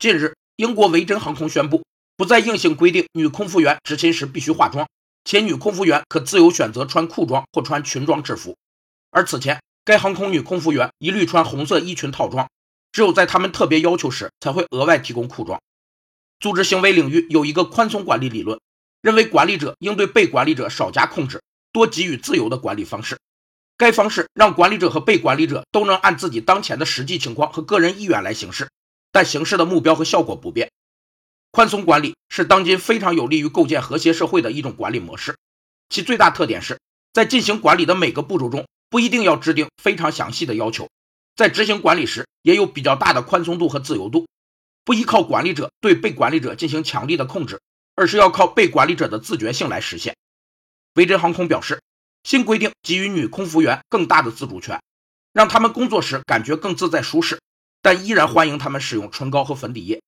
近日，英国维珍航空宣布，不再硬性规定女空服员执勤时必须化妆，且女空服员可自由选择穿裤装或穿裙装制服。而此前，该航空女空服员一律穿红色衣裙套装，只有在他们特别要求时才会额外提供裤装。组织行为领域有一个宽松管理理论，认为管理者应对被管理者少加控制，多给予自由的管理方式。该方式让管理者和被管理者都能按自己当前的实际情况和个人意愿来行事，但行事的目标和效果不变。宽松管理是当今非常有利于构建和谐社会的一种管理模式。其最大特点是在进行管理的每个步骤中，不一定要制定非常详细的要求，在执行管理时也有比较大的宽松度和自由度，不依靠管理者对被管理者进行强力的控制，而是要靠被管理者的自觉性来实现。维珍航空表示。新规定给予女空服员更大的自主权，让他们工作时感觉更自在舒适，但依然欢迎他们使用唇膏和粉底液。